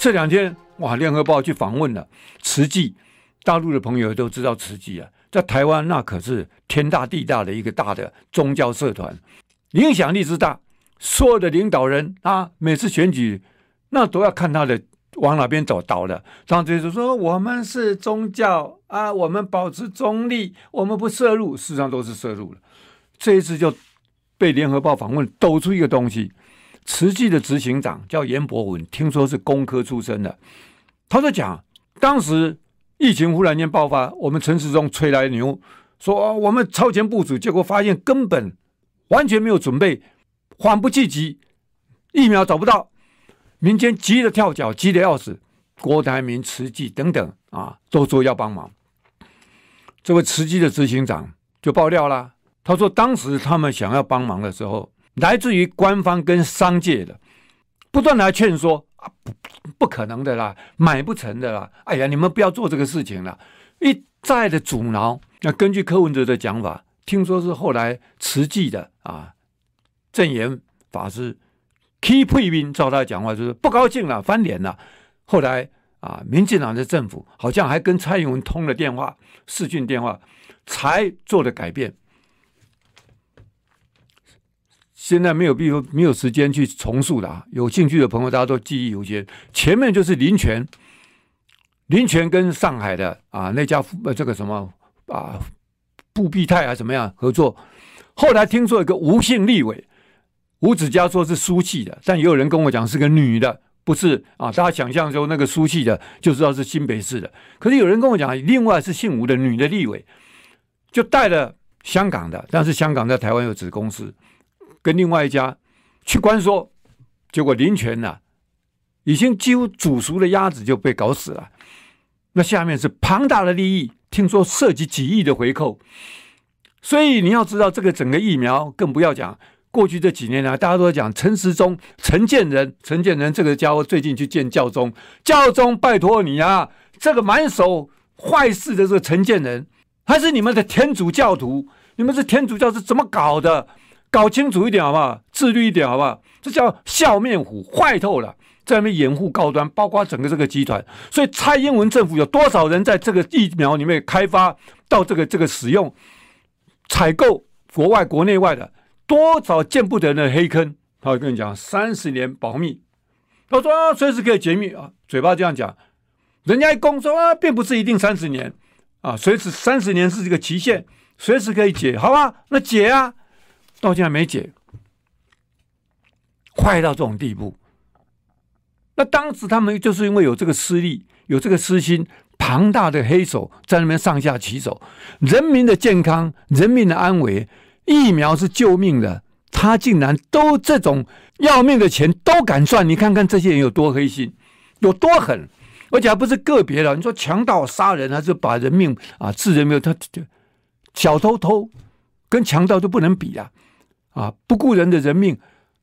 这两天哇，联合报去访问了慈济，大陆的朋友都知道慈济啊，在台湾那可是天大地大的一个大的宗教社团，影响力之大，所有的领导人啊，每次选举那都要看他的往哪边走倒的，然后就说我们是宗教啊，我们保持中立，我们不涉入，事实上都是涉入了。这一次就被联合报访问，抖出一个东西。慈济的执行长叫严伯文，听说是工科出身的。他就讲，当时疫情忽然间爆发，我们陈时中吹来牛，说我们超前部署，结果发现根本完全没有准备，缓不济急，疫苗找不到，民间急得跳脚，急得要死。郭台铭、慈济等等啊，都说要帮忙。这位慈济的执行长就爆料了，他说当时他们想要帮忙的时候。来自于官方跟商界的不断来劝说啊，不可能的啦，买不成的啦。哎呀，你们不要做这个事情了，一再的阻挠。那根据柯文哲的讲法，听说是后来慈济的啊证严法师 key 配兵，照他讲话就是不高兴了，翻脸了。后来啊，民进党的政府好像还跟蔡英文通了电话，视讯电话，才做了改变。现在没有必要，没有时间去重述了。有兴趣的朋友，大家都记忆犹新。前面就是林权，林权跟上海的啊那家呃这个什么啊布必泰啊怎么样合作？后来听说一个吴姓立委，吴子嘉说是苏系的，但也有人跟我讲是个女的，不是啊。大家想象中那个苏系的就知道是新北市的。可是有人跟我讲，另外是姓吴的女的立委，就带了香港的，但是香港在台湾有子公司。跟另外一家去关说，结果林权呢、啊，已经几乎煮熟的鸭子就被搞死了。那下面是庞大的利益，听说涉及几亿的回扣。所以你要知道，这个整个疫苗更不要讲。过去这几年来，大家都在讲陈时中、陈建仁、陈建仁这个家伙最近去见教宗，教宗拜托你啊，这个满手坏事的这个陈建仁，还是你们的天主教徒？你们是天主教是怎么搞的？搞清楚一点好不好？自律一点好不好？这叫笑面虎，坏透了，在那边掩护高端，包括整个这个集团。所以蔡英文政府有多少人在这个疫苗里面开发到这个这个使用、采购国外国内外的多少见不得人的黑坑？他会跟你讲三十年保密，他说啊，随时可以解密啊，嘴巴这样讲，人家一公说啊，并不是一定三十年啊，随时三十年是这个期限，随时可以解，好吧？那解啊。到现在没解，坏到这种地步。那当时他们就是因为有这个私利，有这个私心，庞大的黑手在那边上下其手，人民的健康、人民的安危，疫苗是救命的，他竟然都这种要命的钱都敢赚。你看看这些人有多黑心，有多狠，而且还不是个别的。你说强盗杀人，还是把人命啊置人没有？他小偷偷跟强盗都不能比啊。啊！不顾人的人命，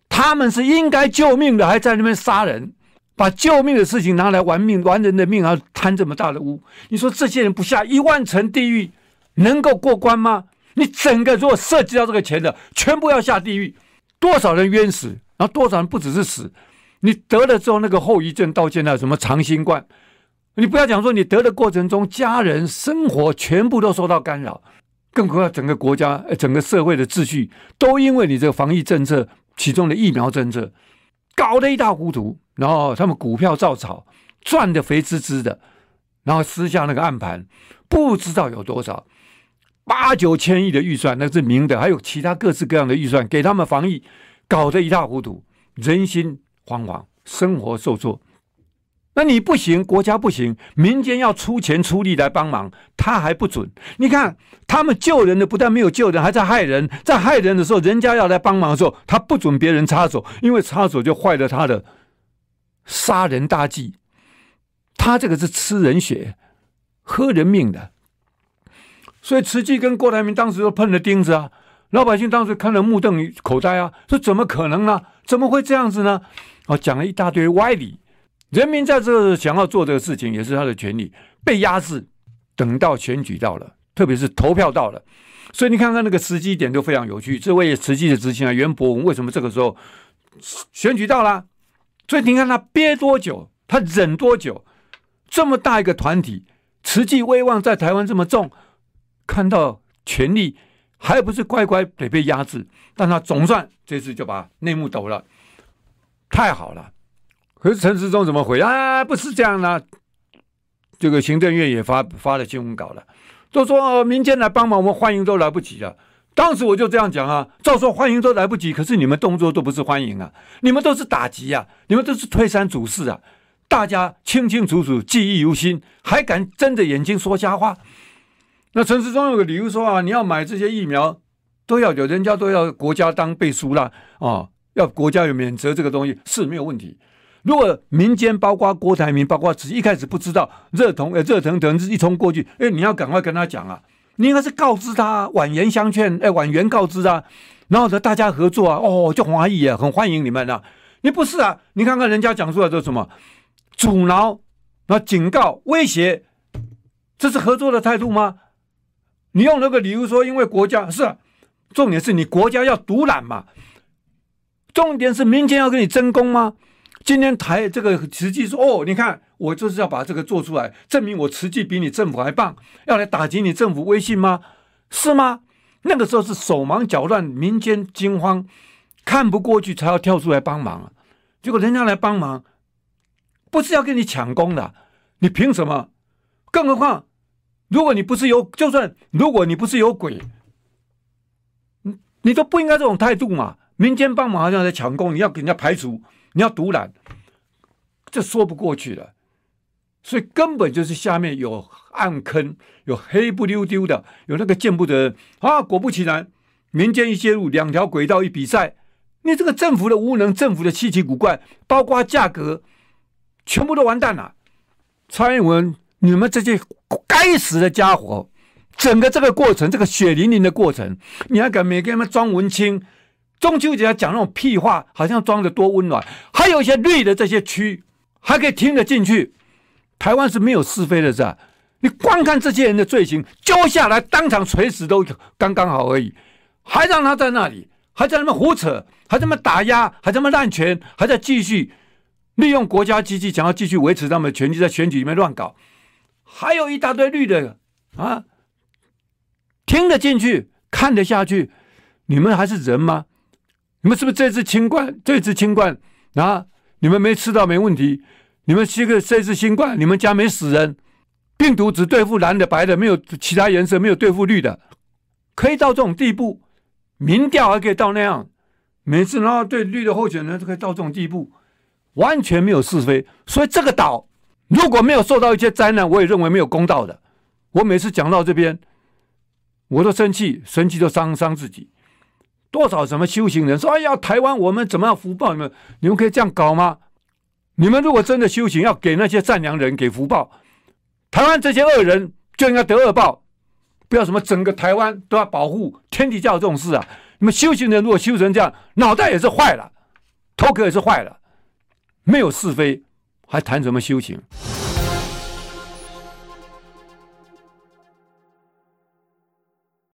他们是应该救命的，还在那边杀人，把救命的事情拿来玩命，玩人的命，还贪这么大的污。你说这些人不下一万层地狱，能够过关吗？你整个如果涉及到这个钱的，全部要下地狱，多少人冤死，然后多少人不只是死，你得了之后那个后遗症，到现在什么长新冠，你不要讲说你得的过程中，家人生活全部都受到干扰。更何况整个国家、整个社会的秩序，都因为你这个防疫政策，其中的疫苗政策，搞得一塌糊涂。然后他们股票照炒，赚得肥滋滋的。然后私下那个暗盘，不知道有多少八九千亿的预算，那是明的，还有其他各式各样的预算给他们防疫，搞得一塌糊涂，人心惶惶，生活受挫。那你不行，国家不行，民间要出钱出力来帮忙，他还不准。你看他们救人的不但没有救人，还在害人。在害人的时候，人家要来帮忙的时候，他不准别人插手，因为插手就坏了他的杀人大计。他这个是吃人血、喝人命的。所以慈济跟郭台铭当时都碰了钉子啊，老百姓当时看了目瞪口呆啊，说怎么可能呢？怎么会这样子呢？啊，讲了一大堆歪理。人民在这想要做这个事情，也是他的权利，被压制。等到选举到了，特别是投票到了，所以你看看那个时机点都非常有趣。这位慈济的执行啊，袁伯文为什么这个时候选举到了？所以你看他憋多久，他忍多久？这么大一个团体，慈济威望在台湾这么重，看到权力还不是乖乖得被压制？但他总算这次就把内幕抖了，太好了。可是陈时中怎么回啊？不是这样的，这个行政院也发发了新闻稿了，就说、哦、民间来帮忙，我们欢迎都来不及了。当时我就这样讲啊，照说欢迎都来不及，可是你们动作都不是欢迎啊，你们都是打击啊，你们都是推三阻四啊，大家清清楚楚，记忆犹新，还敢睁着眼睛说瞎话？那陈时中有个理由说啊，你要买这些疫苗，都要有人家都要国家当背书了啊、要国家有免责这个东西是没有问题。如果民间包括郭台铭，包括只一开始不知道热腾热腾腾是一冲过去，哎，你要赶快跟他讲啊。你应该是告知他，婉言相劝，哎，婉言告知啊，然后呢，大家合作啊，哦，就华裔啊，很欢迎你们啊。你不是啊？你看看人家讲出来的什么，阻挠、啊，警告、威胁，这是合作的态度吗？你用那个理由说，因为国家是，重点是你国家要独揽嘛，重点是民间要跟你争功吗？今天台这个慈济说哦，你看我就是要把这个做出来，证明我慈济比你政府还棒，要来打击你政府威信吗？是吗？那个时候是手忙脚乱，民间惊慌，看不过去才要跳出来帮忙。结果人家来帮忙，不是要跟你抢功的，你凭什么？更何况，如果你不是有，就算如果你不是有鬼，你都不应该这种态度嘛。民间帮忙好像在抢功，你要给人家排除。你要独揽，这说不过去了，所以根本就是下面有暗坑，有黑不溜丢的，有那个见不得人啊！果不其然，民间一介入，两条轨道一比赛，你这个政府的无能，政府的稀奇古怪，包括价格，全部都完蛋了。蔡英文，你们这些该死的家伙，整个这个过程，这个血淋淋的过程，你还敢每个人装文青？中秋节要讲那种屁话，好像装得多温暖。还有一些绿的这些区，还可以听得进去。台湾是没有是非的，是吧？你光看这些人的罪行，揪下来当场锤死都刚刚好而已，还让他在那里，还在那么胡扯，还在那么打压，还在那么滥权，还在继续利用国家机器，想要继续维持他们的权力，在选举里面乱搞。还有一大堆绿的啊，听得进去，看得下去，你们还是人吗？你们是不是这次清冠？这次清冠啊，你们没吃到没问题。你们这个这次新冠，你们家没死人。病毒只对付蓝的、白的，没有其他颜色，没有对付绿的，可以到这种地步。民调还可以到那样，每次然后对绿的候选人都可以到这种地步，完全没有是非。所以这个岛如果没有受到一些灾难，我也认为没有公道的。我每次讲到这边，我都生气，生气都伤伤自己。多少什么修行人说：“哎呀，台湾我们怎么样福报？你们你们可以这样搞吗？你们如果真的修行，要给那些善良人给福报，台湾这些恶人就应该得恶报。不要什么整个台湾都要保护，天地教这种事啊！你们修行人如果修成这样，脑袋也是坏了，头壳也是坏了，没有是非，还谈什么修行？”